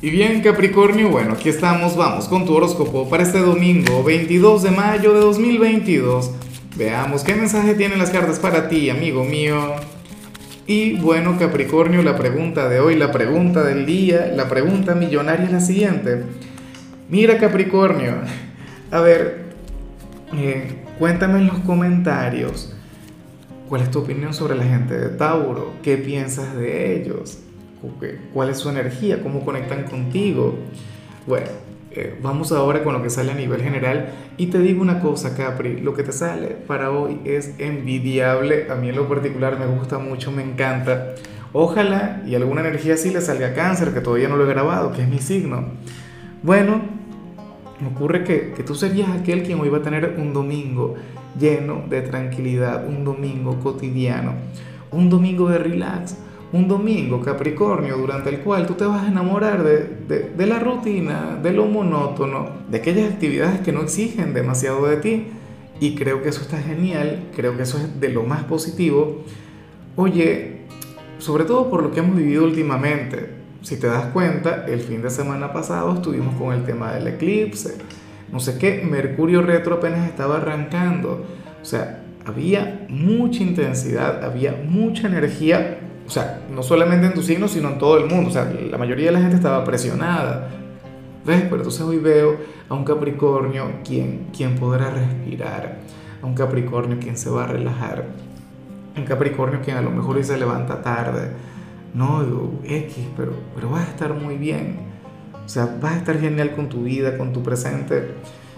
Y bien Capricornio, bueno, aquí estamos, vamos con tu horóscopo para este domingo 22 de mayo de 2022. Veamos qué mensaje tienen las cartas para ti, amigo mío. Y bueno Capricornio, la pregunta de hoy, la pregunta del día, la pregunta millonaria es la siguiente. Mira Capricornio, a ver, eh, cuéntame en los comentarios cuál es tu opinión sobre la gente de Tauro, qué piensas de ellos cuál es su energía, cómo conectan contigo. Bueno, eh, vamos ahora con lo que sale a nivel general y te digo una cosa, Capri, lo que te sale para hoy es envidiable, a mí en lo particular me gusta mucho, me encanta. Ojalá y alguna energía así le salga cáncer, que todavía no lo he grabado, que es mi signo. Bueno, me ocurre que, que tú serías aquel quien hoy va a tener un domingo lleno de tranquilidad, un domingo cotidiano, un domingo de relax un domingo Capricornio durante el cual tú te vas a enamorar de, de, la rutina, de lo monótono, de aquellas actividades que no exigen demasiado de ti. Y creo que eso está genial, creo que eso es de lo más positivo. Oye, sobre todo por lo que hemos vivido últimamente, si te das cuenta, el fin de semana pasado estuvimos con el tema del eclipse, no sé qué, Mercurio retro apenas estaba arrancando, o sea, había mucha intensidad, había mucha energía o sea, no solamente en tu signo, sino en todo el mundo. O sea, la mayoría de la gente estaba presionada. ¿Ves? Pero entonces hoy veo a un Capricornio quien, quien podrá respirar, a un Capricornio quien se va a relajar, un Capricornio quien a lo mejor hoy se levanta tarde. No, X, pero, pero vas a estar muy bien. O sea, vas a estar genial con tu vida, con tu presente.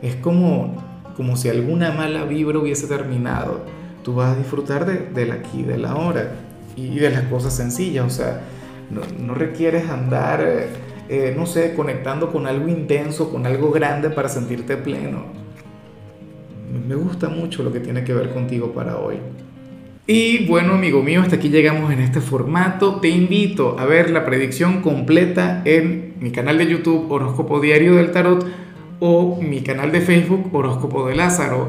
Es como, como si alguna mala vibra hubiese terminado. Tú vas a disfrutar de, del aquí, de la hora y de las cosas sencillas, o sea, no, no requieres andar, eh, no sé, conectando con algo intenso, con algo grande para sentirte pleno. Me gusta mucho lo que tiene que ver contigo para hoy. Y bueno, amigo mío, hasta aquí llegamos en este formato. Te invito a ver la predicción completa en mi canal de YouTube Horóscopo Diario del Tarot o mi canal de Facebook Horóscopo de Lázaro.